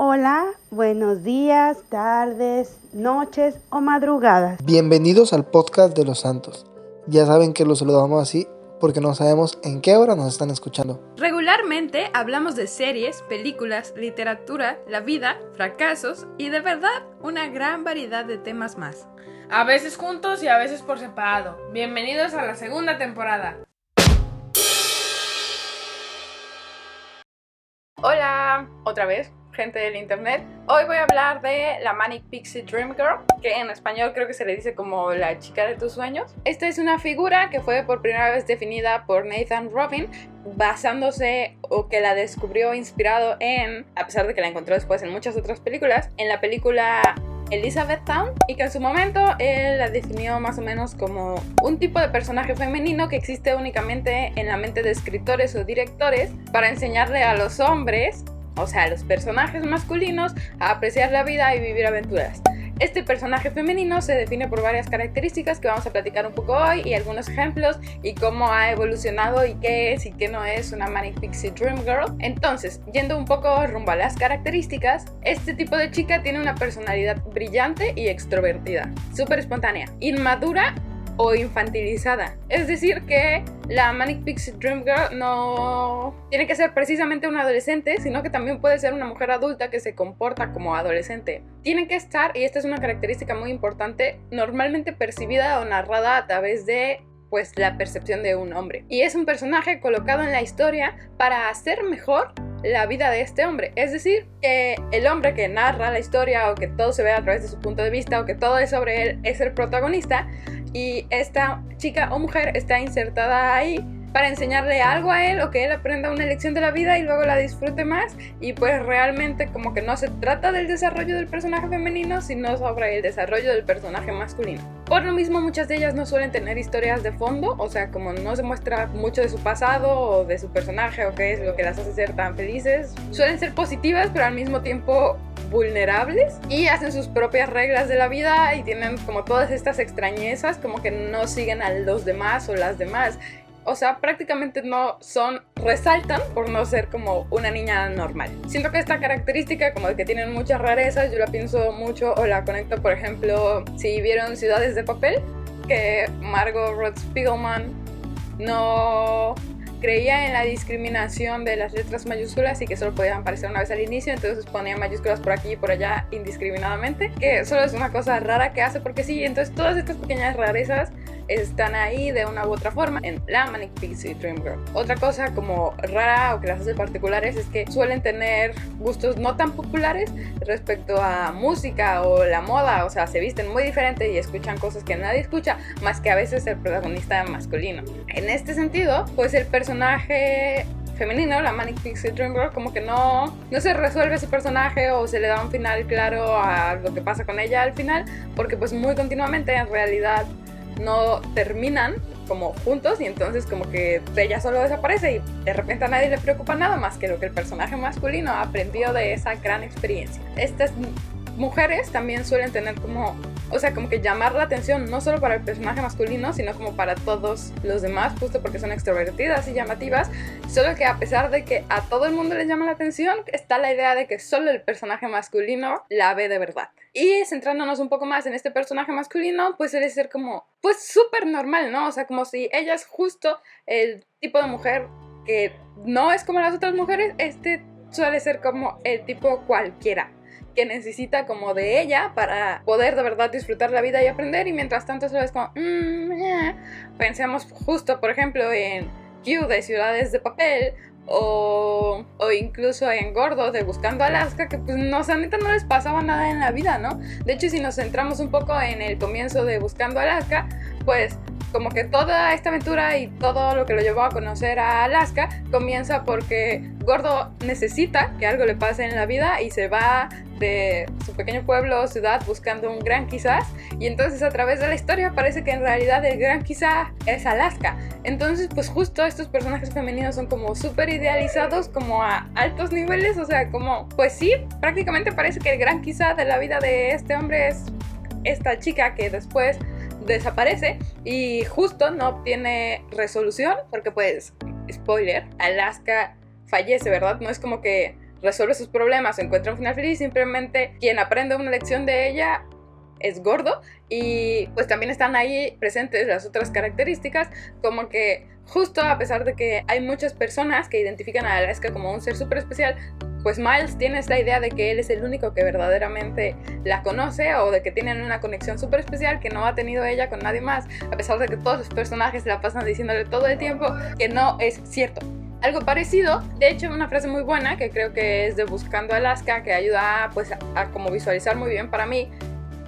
Hola, buenos días, tardes, noches o madrugadas. Bienvenidos al podcast de los santos. Ya saben que los saludamos así porque no sabemos en qué hora nos están escuchando. Regularmente hablamos de series, películas, literatura, la vida, fracasos y de verdad una gran variedad de temas más. A veces juntos y a veces por separado. Bienvenidos a la segunda temporada. Hola, otra vez, gente del internet. Hoy voy a hablar de la Manic Pixie Dream Girl, que en español creo que se le dice como la chica de tus sueños. Esta es una figura que fue por primera vez definida por Nathan Robin, basándose o que la descubrió inspirado en, a pesar de que la encontró después en muchas otras películas, en la película Elizabeth Town y que en su momento él la definió más o menos como un tipo de personaje femenino que existe únicamente en la mente de escritores o directores para enseñarle a los hombres o sea, los personajes masculinos, a apreciar la vida y vivir aventuras. Este personaje femenino se define por varias características que vamos a platicar un poco hoy y algunos ejemplos y cómo ha evolucionado y qué es y qué no es una Manic Pixie Dream Girl. Entonces, yendo un poco rumbo a las características, este tipo de chica tiene una personalidad brillante y extrovertida, súper espontánea, inmadura o infantilizada. Es decir, que la Manic Pixie Dream Girl no tiene que ser precisamente una adolescente, sino que también puede ser una mujer adulta que se comporta como adolescente. Tiene que estar, y esta es una característica muy importante, normalmente percibida o narrada a través de pues la percepción de un hombre. Y es un personaje colocado en la historia para hacer mejor la vida de este hombre. Es decir, que el hombre que narra la historia o que todo se ve a través de su punto de vista o que todo es sobre él es el protagonista, y esta chica o mujer está insertada ahí para enseñarle algo a él o que él aprenda una lección de la vida y luego la disfrute más. Y pues realmente como que no se trata del desarrollo del personaje femenino sino sobre el desarrollo del personaje masculino. Por lo mismo muchas de ellas no suelen tener historias de fondo, o sea como no se muestra mucho de su pasado o de su personaje o qué es lo que las hace ser tan felices, suelen ser positivas pero al mismo tiempo vulnerables y hacen sus propias reglas de la vida y tienen como todas estas extrañezas como que no siguen a los demás o las demás o sea, prácticamente no son, resaltan por no ser como una niña normal. Siento que esta característica, como de que tienen muchas rarezas, yo la pienso mucho o la conecto, por ejemplo, si vieron Ciudades de Papel, que Margot Roth Spiegelman no creía en la discriminación de las letras mayúsculas y que solo podían aparecer una vez al inicio, entonces ponía mayúsculas por aquí y por allá indiscriminadamente, que solo es una cosa rara que hace porque sí, entonces todas estas pequeñas rarezas están ahí de una u otra forma en la Manic Pixie Dream Girl. Otra cosa como rara o que las hace particulares es que suelen tener gustos no tan populares respecto a música o la moda, o sea, se visten muy diferente y escuchan cosas que nadie escucha, más que a veces el protagonista masculino. En este sentido, pues el personaje femenino, la Manic Pixie Dream Girl, como que no, no se resuelve ese personaje o se le da un final claro a lo que pasa con ella al final, porque pues muy continuamente en realidad no terminan como juntos y entonces como que ella solo desaparece y de repente a nadie le preocupa nada más que lo que el personaje masculino aprendió de esa gran experiencia. Estas mujeres también suelen tener como o sea, como que llamar la atención no solo para el personaje masculino, sino como para todos los demás, justo porque son extrovertidas y llamativas. Solo que a pesar de que a todo el mundo le llama la atención, está la idea de que solo el personaje masculino la ve de verdad. Y centrándonos un poco más en este personaje masculino, pues suele ser como, pues súper normal, ¿no? O sea, como si ella es justo el tipo de mujer que no es como las otras mujeres, este suele ser como el tipo cualquiera que necesita como de ella para poder de verdad disfrutar la vida y aprender y mientras tanto solo es como mm, pensemos justo por ejemplo en Q de Ciudades de Papel o, o, incluso en Gordo de Buscando Alaska, que pues no, no les pasaba nada en la vida, ¿no? De hecho, si nos centramos un poco en el comienzo de Buscando Alaska, pues como que toda esta aventura y todo lo que lo llevó a conocer a Alaska comienza porque Gordo necesita que algo le pase en la vida y se va de su pequeño pueblo o ciudad buscando un gran quizás y entonces a través de la historia parece que en realidad el gran quizás es Alaska. Entonces pues justo estos personajes femeninos son como súper idealizados como a altos niveles, o sea como pues sí, prácticamente parece que el gran quizás de la vida de este hombre es esta chica que después desaparece y justo no obtiene resolución porque pues, spoiler, Alaska fallece, ¿verdad? No es como que resuelve sus problemas o encuentra un final feliz, simplemente quien aprende una lección de ella es gordo y pues también están ahí presentes las otras características como que justo a pesar de que hay muchas personas que identifican a Alaska como un ser súper especial, pues Miles tiene esta idea de que él es el único que verdaderamente la conoce o de que tienen una conexión súper especial que no ha tenido ella con nadie más, a pesar de que todos los personajes la pasan diciéndole todo el tiempo que no es cierto. Algo parecido, de hecho una frase muy buena que creo que es de Buscando Alaska que ayuda pues a, a como visualizar muy bien para mí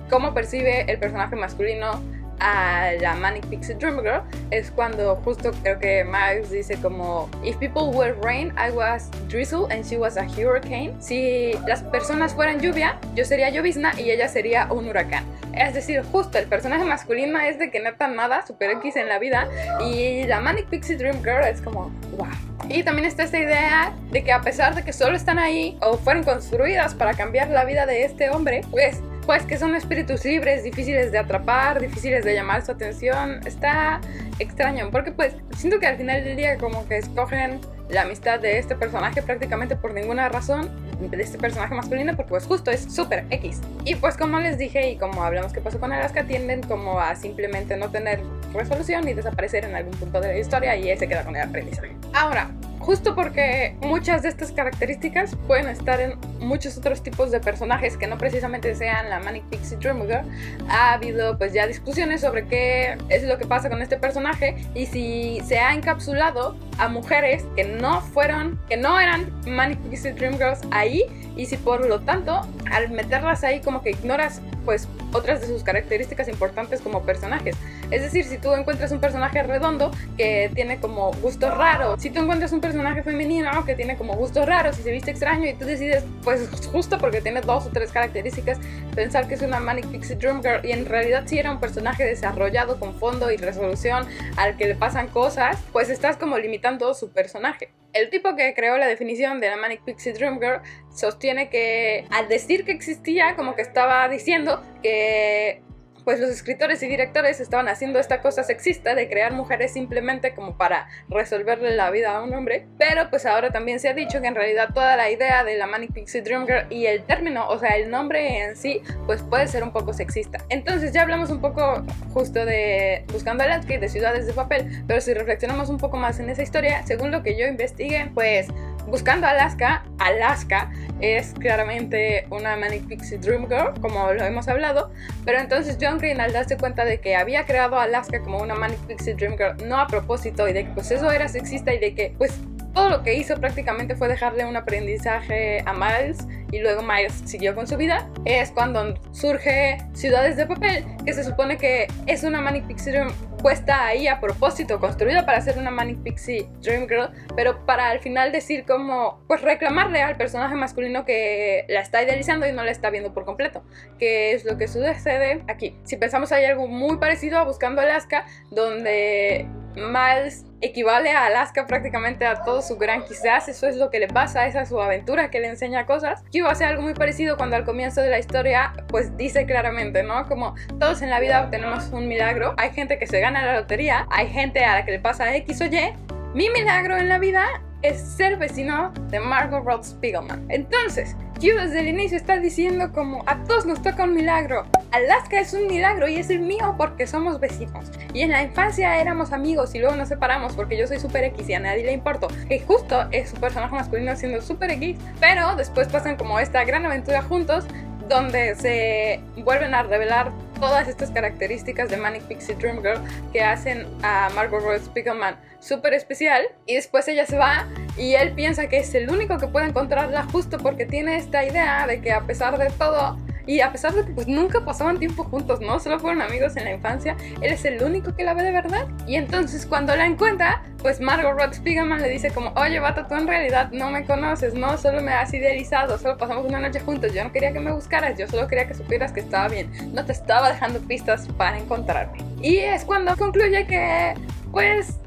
cómo percibe el personaje masculino a la Manic Pixie Dream Girl es cuando justo creo que Miles dice como If people were rain, I was drizzle and she was a hurricane. Si las personas fueran lluvia, yo sería llovizna y ella sería un huracán. Es decir, justo el personaje masculino es de que neta nada, super X en la vida y la Manic Pixie Dream Girl es como wow. Y también está esta idea de que a pesar de que solo están ahí o fueron construidas para cambiar la vida de este hombre, pues pues que son espíritus libres, difíciles de atrapar, difíciles de llamar su atención. Está extraño, porque pues siento que al final del día como que escogen la amistad de este personaje prácticamente por ninguna razón de este personaje masculino porque pues justo es súper X. Y pues como les dije y como hablamos que pasó con Alaska, tienden como a simplemente no tener resolución y desaparecer en algún punto de la historia y ese queda con el aprendizaje. Ahora, justo porque muchas de estas características pueden estar en muchos otros tipos de personajes que no precisamente sean la Manic Pixie Dream Girl, ha habido pues ya discusiones sobre qué es lo que pasa con este personaje y si se ha encapsulado a mujeres que no fueron, que no eran Manic Pixie Dream Girls ahí y si por lo tanto al meterlas ahí como que ignoras pues otras de sus características importantes como personajes. Es decir, si tú encuentras un personaje redondo que tiene como gustos raros, si tú encuentras un personaje femenino que tiene como gustos raros y se viste extraño y tú decides, pues justo porque tiene dos o tres características, pensar que es una Manic Pixie Dream Girl y en realidad si era un personaje desarrollado con fondo y resolución al que le pasan cosas, pues estás como limitando su personaje. El tipo que creó la definición de la Manic Pixie Dream Girl sostiene que al decir que existía, como que estaba diciendo que pues los escritores y directores estaban haciendo esta cosa sexista de crear mujeres simplemente como para resolverle la vida a un hombre, pero pues ahora también se ha dicho que en realidad toda la idea de la Manic Pixie Dream Girl y el término, o sea, el nombre en sí, pues puede ser un poco sexista. Entonces ya hablamos un poco justo de Buscando el y de Ciudades de Papel, pero si reflexionamos un poco más en esa historia, según lo que yo investigué, pues Buscando Alaska, Alaska es claramente una Manic Pixie Dream Girl, como lo hemos hablado, pero entonces John Green al darse cuenta de que había creado Alaska como una Manic Pixie Dream Girl no a propósito y de que pues eso era sexista y de que pues todo lo que hizo prácticamente fue dejarle un aprendizaje a Miles y luego Miles siguió con su vida. Es cuando surge Ciudades de Papel, que se supone que es una Manic Pixie Dream puesta ahí a propósito, construida para ser una Manic Pixie Dream Girl, pero para al final decir como, pues reclamarle al personaje masculino que la está idealizando y no la está viendo por completo, que es lo que sucede aquí. Si pensamos hay algo muy parecido a Buscando Alaska, donde Miles equivale a Alaska prácticamente a todo su gran quizás eso es lo que le pasa, esa es su aventura que le enseña cosas. Q hace algo muy parecido cuando al comienzo de la historia pues dice claramente, ¿no? Como todos en la vida tenemos un milagro, hay gente que se gana la lotería, hay gente a la que le pasa X o Y. Mi milagro en la vida es ser vecino de Margot Roth Spiegelman. Entonces, Q desde el inicio está diciendo como a todos nos toca un milagro. Alaska es un milagro y es el mío porque somos vecinos. Y en la infancia éramos amigos y luego nos separamos porque yo soy super X y a nadie le importo. Que justo es su personaje masculino siendo super X, pero después pasan como esta gran aventura juntos donde se vuelven a revelar todas estas características de Manic Pixie Dream Girl que hacen a Margot Roth Spiegelman súper especial y después ella se va y él piensa que es el único que puede encontrarla justo porque tiene esta idea de que a pesar de todo y a pesar de que pues nunca pasaban tiempo juntos, ¿no? Solo fueron amigos en la infancia, él es el único que la ve de verdad. Y entonces cuando la encuentra, pues Margot Roth Spiegelman le dice como, oye, vato, tú en realidad no me conoces, no, solo me has idealizado, solo pasamos una noche juntos, yo no quería que me buscaras, yo solo quería que supieras que estaba bien, no te estaba dejando pistas para encontrarme. Y es cuando concluye que, pues,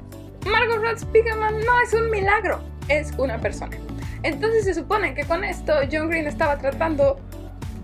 Margot Roth Spiegelman no es un milagro, es una persona. Entonces se supone que con esto John Green estaba tratando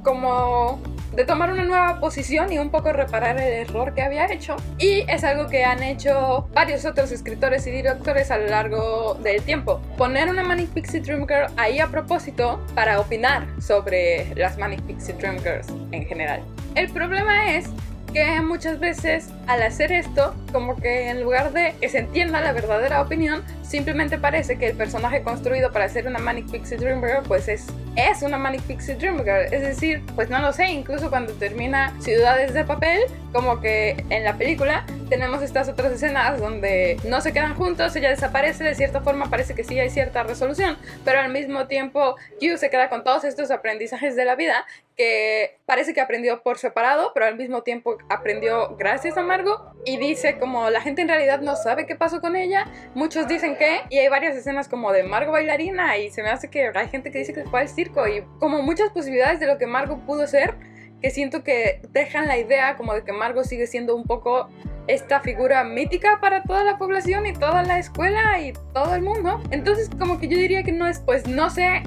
como de tomar una nueva posición y un poco reparar el error que había hecho. Y es algo que han hecho varios otros escritores y directores a lo largo del tiempo. Poner una Manic Pixie Dream Girl ahí a propósito para opinar sobre las Manic Pixie Dream Girls en general. El problema es que muchas veces al hacer esto, como que en lugar de que se entienda la verdadera opinión, simplemente parece que el personaje construido para ser una Manic Pixie Dream Girl, pues es, es una Manic Pixie Dream Girl. Es decir, pues no lo sé, incluso cuando termina Ciudades de Papel, como que en la película tenemos estas otras escenas donde no se quedan juntos, ella desaparece, de cierta forma parece que sí hay cierta resolución, pero al mismo tiempo Yu se queda con todos estos aprendizajes de la vida que parece que aprendió por separado, pero al mismo tiempo aprendió gracias a Margot y dice como la gente en realidad no sabe qué pasó con ella, muchos dicen que y hay varias escenas como de Margot bailarina y se me hace que hay gente que dice que fue al circo y como muchas posibilidades de lo que Margot pudo ser que siento que dejan la idea como de que Margot sigue siendo un poco esta figura mítica para toda la población y toda la escuela y todo el mundo. Entonces como que yo diría que no es, pues no sé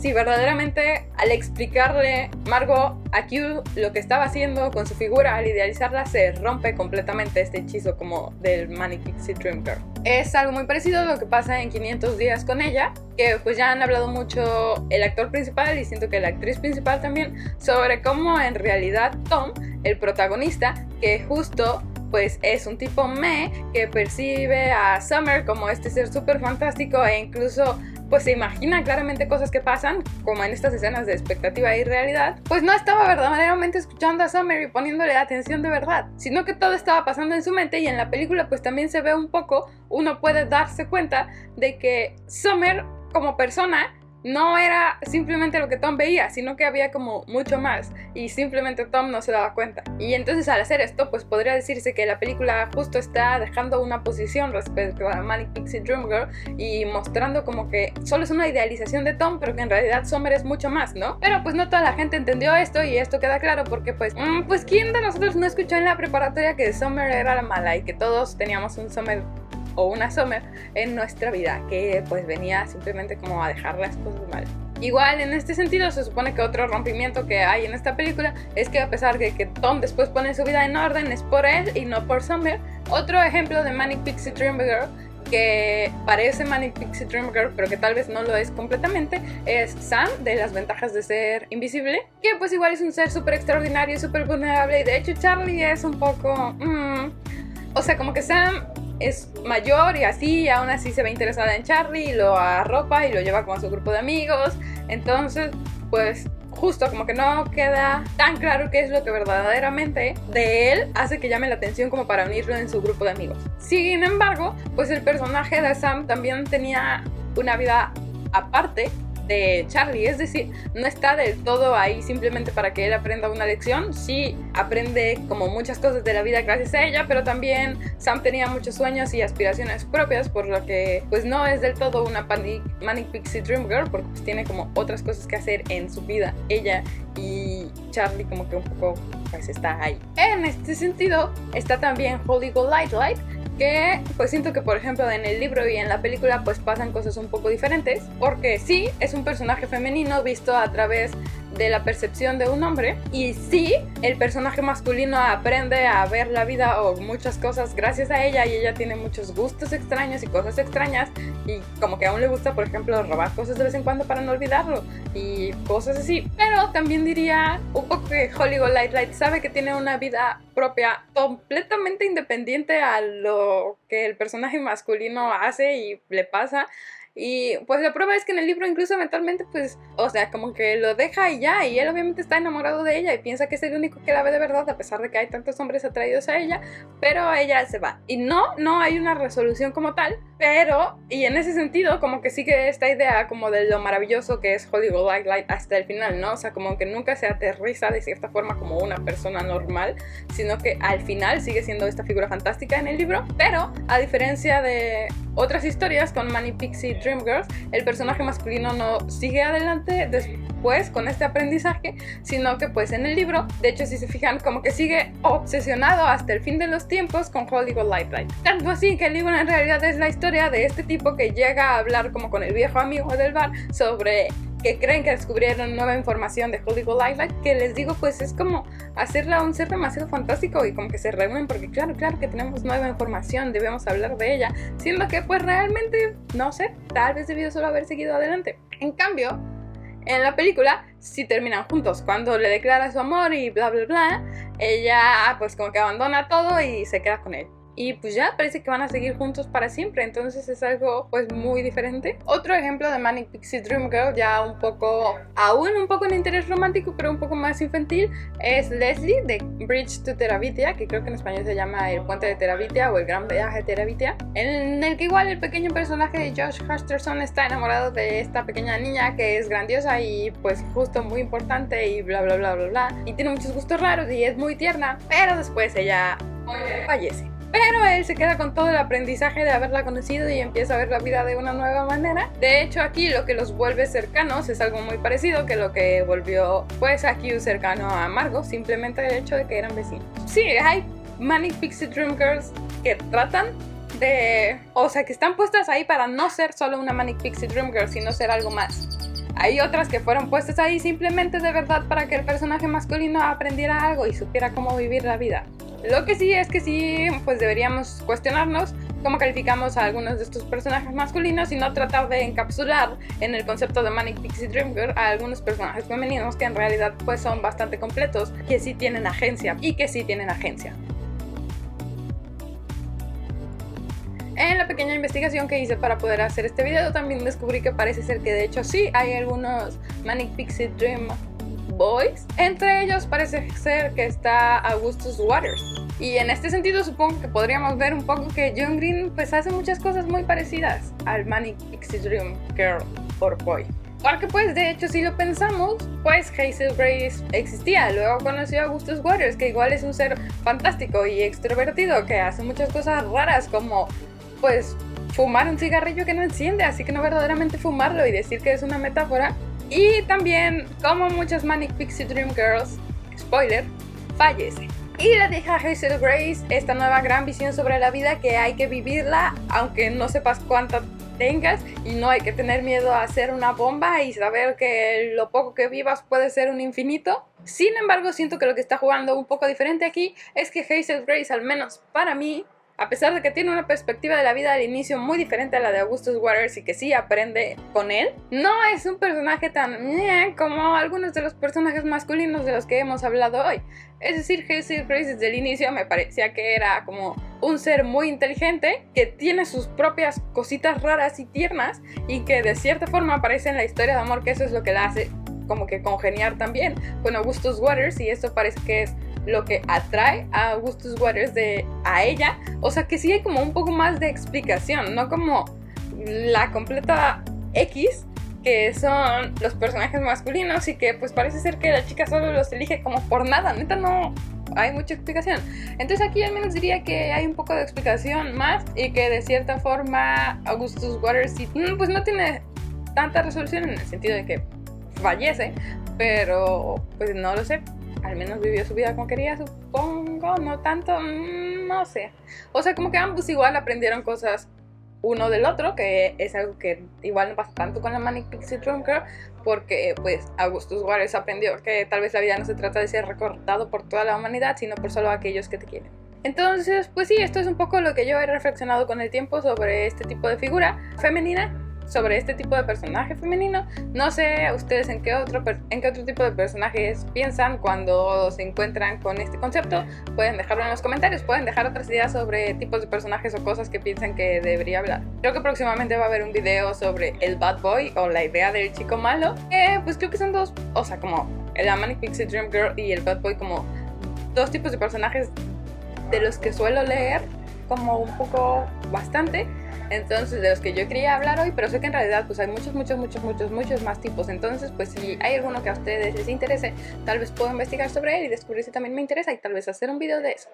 si verdaderamente al explicarle Margot a Q lo que estaba haciendo con su figura al idealizarla se rompe completamente este hechizo como del Manic Pixie Dream Girl. Es algo muy parecido a lo que pasa en 500 días con ella, que pues ya han hablado mucho el actor principal y siento que la actriz principal también sobre cómo en realidad Tom, el protagonista, que justo pues es un tipo me que percibe a Summer como este ser súper fantástico e incluso pues se imagina claramente cosas que pasan, como en estas escenas de expectativa y realidad, pues no estaba verdaderamente escuchando a Summer y poniéndole atención de verdad, sino que todo estaba pasando en su mente y en la película pues también se ve un poco, uno puede darse cuenta de que Summer como persona no era simplemente lo que Tom veía, sino que había como mucho más y simplemente Tom no se daba cuenta. Y entonces al hacer esto, pues podría decirse que la película justo está dejando una posición respecto a Manic Pixie Dream Girl y mostrando como que solo es una idealización de Tom, pero que en realidad Summer es mucho más, ¿no? Pero pues no toda la gente entendió esto y esto queda claro porque pues, mm, pues quién de nosotros no escuchó en la preparatoria que Summer era la mala y que todos teníamos un Summer o una Summer en nuestra vida que pues venía simplemente como a dejar las cosas mal. Igual en este sentido se supone que otro rompimiento que hay en esta película es que a pesar de que Tom después pone su vida en orden es por él y no por Summer. Otro ejemplo de Manic Pixie Dream Girl que parece Manic Pixie Dream Girl, pero que tal vez no lo es completamente, es Sam, de las ventajas de ser invisible, que pues igual es un ser súper extraordinario y súper vulnerable, y de hecho Charlie es un poco... Mm, o sea, como que Sam es mayor y así, y aún así se ve interesada en Charlie y lo arropa y lo lleva como a su grupo de amigos. Entonces, pues justo como que no queda tan claro qué es lo que verdaderamente de él hace que llame la atención como para unirlo en su grupo de amigos. Sin embargo, pues el personaje de Sam también tenía una vida aparte de Charlie, es decir, no está del todo ahí simplemente para que él aprenda una lección, sí aprende como muchas cosas de la vida gracias a ella, pero también Sam tenía muchos sueños y aspiraciones propias, por lo que pues no es del todo una Manic, Pixie Dream Girl, porque pues tiene como otras cosas que hacer en su vida, ella y Charlie como que un poco pues está ahí. En este sentido está también Holy Go Light Light, que pues siento que por ejemplo en el libro y en la película pues pasan cosas un poco diferentes porque sí es un personaje femenino visto a través de la percepción de un hombre. Y sí el personaje masculino aprende a ver la vida o muchas cosas gracias a ella y ella tiene muchos gustos extraños y cosas extrañas y como que aún le gusta por ejemplo robar cosas de vez en cuando para no olvidarlo y cosas así. Pero también diría un poco que Hollywood Light Light sabe que tiene una vida propia completamente independiente a lo que el personaje masculino hace y le pasa y pues la prueba es que en el libro incluso mentalmente pues, o sea, como que lo deja y ya, y él obviamente está enamorado de ella y piensa que es el único que la ve de verdad, a pesar de que hay tantos hombres atraídos a ella, pero ella se va. Y no, no hay una resolución como tal, pero, y en ese sentido, como que sigue esta idea como de lo maravilloso que es Hollywood Light Light hasta el final, ¿no? O sea, como que nunca se aterriza de cierta forma como una persona normal, sino que al final sigue siendo esta figura fantástica en el libro, pero a diferencia de otras historias con Manny Pixie Dream Girls, el personaje masculino no sigue adelante después con este aprendizaje, sino que pues en el libro, de hecho si se fijan, como que sigue obsesionado hasta el fin de los tiempos con Hollywood Light Light. Tanto así que el libro en realidad es la historia de este tipo que llega a hablar como con el viejo amigo del bar sobre que creen que descubrieron nueva información de Holy Lilac, que les digo, pues es como hacerla un ser demasiado fantástico y como que se reúnen porque claro, claro que tenemos nueva información, debemos hablar de ella, siendo que pues realmente, no sé, tal vez debido solo haber seguido adelante. En cambio, en la película sí terminan juntos. Cuando le declara su amor y bla bla bla, ella pues como que abandona todo y se queda con él y pues ya parece que van a seguir juntos para siempre, entonces es algo pues muy diferente. Otro ejemplo de Manic Pixie Dream Girl, ya un poco, aún un poco en interés romántico, pero un poco más infantil, es Leslie de Bridge to Terabitia, que creo que en español se llama El Puente de Terabitia o El Gran Viaje de Terabitia, en el que igual el pequeño personaje de Josh Hutcherson está enamorado de esta pequeña niña que es grandiosa y pues justo muy importante y bla bla bla bla bla, y tiene muchos gustos raros y es muy tierna, pero después ella fallece. Pero él se queda con todo el aprendizaje de haberla conocido y empieza a ver la vida de una nueva manera. De hecho, aquí lo que los vuelve cercanos es algo muy parecido que lo que volvió pues a Q cercano a Margo, simplemente el hecho de que eran vecinos. Sí, hay Manic Pixie Dream Girls que tratan de... O sea, que están puestas ahí para no ser solo una Manic Pixie Dream Girl, sino ser algo más. Hay otras que fueron puestas ahí simplemente de verdad para que el personaje masculino aprendiera algo y supiera cómo vivir la vida. Lo que sí es que sí, pues deberíamos cuestionarnos cómo calificamos a algunos de estos personajes masculinos y no tratar de encapsular en el concepto de Manic Pixie Dream Girl a algunos personajes femeninos que en realidad pues son bastante completos, que sí tienen agencia y que sí tienen agencia. En la pequeña investigación que hice para poder hacer este video también descubrí que parece ser que de hecho sí hay algunos Manic Pixie Dream Boys. Entre ellos parece ser que está Augustus Waters. Y en este sentido supongo que podríamos ver un poco que John Green pues hace muchas cosas muy parecidas al Manic Pixie Dream Girl or Boy. Porque pues de hecho si lo pensamos, pues Hazel Grace existía, luego conoció a Augustus Waters, que igual es un ser fantástico y extrovertido, que hace muchas cosas raras como pues fumar un cigarrillo que no enciende, así que no verdaderamente fumarlo y decir que es una metáfora, y también, como muchas Manic Pixie Dream Girls, spoiler, fallece. Y le deja a Hazel Grace esta nueva gran visión sobre la vida que hay que vivirla, aunque no sepas cuánta tengas, y no hay que tener miedo a hacer una bomba y saber que lo poco que vivas puede ser un infinito. Sin embargo, siento que lo que está jugando un poco diferente aquí es que Hazel Grace, al menos para mí, a pesar de que tiene una perspectiva de la vida al inicio muy diferente a la de Augustus Waters y que sí aprende con él, no es un personaje tan como algunos de los personajes masculinos de los que hemos hablado hoy. Es decir, Hazel Grace desde el inicio me parecía que era como un ser muy inteligente, que tiene sus propias cositas raras y tiernas y que de cierta forma aparece en la historia de amor, que eso es lo que la hace como que congeniar también con Augustus Waters y esto parece que es lo que atrae a Augustus Waters de, a ella. O sea que sí hay como un poco más de explicación, no como la completa X que son los personajes masculinos y que pues parece ser que la chica solo los elige como por nada, neta no hay mucha explicación. Entonces aquí al menos diría que hay un poco de explicación más y que de cierta forma Augustus Waters mm, pues no tiene tanta resolución en el sentido de que fallece, pero pues no lo sé al menos vivió su vida como quería, supongo, no tanto, mm, no sé. O sea, como que ambos igual aprendieron cosas uno del otro, que es algo que igual no pasa tanto con la Manic Pixie Dream Girl, porque pues Augustus Waters aprendió que tal vez la vida no se trata de ser recortado por toda la humanidad, sino por solo aquellos que te quieren. Entonces, pues sí, esto es un poco lo que yo he reflexionado con el tiempo sobre este tipo de figura femenina sobre este tipo de personaje femenino. No sé ustedes en qué otro, en qué otro tipo de personajes piensan cuando se encuentran con este concepto. Pueden dejarlo en los comentarios, pueden dejar otras ideas sobre tipos de personajes o cosas que piensan que debería hablar. Creo que próximamente va a haber un video sobre el bad boy o la idea del chico malo. Que pues creo que son dos, o sea, como el Manic Pixie Dream Girl y el bad boy como dos tipos de personajes de los que suelo leer como un poco bastante entonces, de los que yo quería hablar hoy, pero sé que en realidad pues hay muchos, muchos, muchos, muchos, muchos más tipos. Entonces, pues si hay alguno que a ustedes les interese, tal vez puedo investigar sobre él y descubrir si también me interesa y tal vez hacer un video de eso.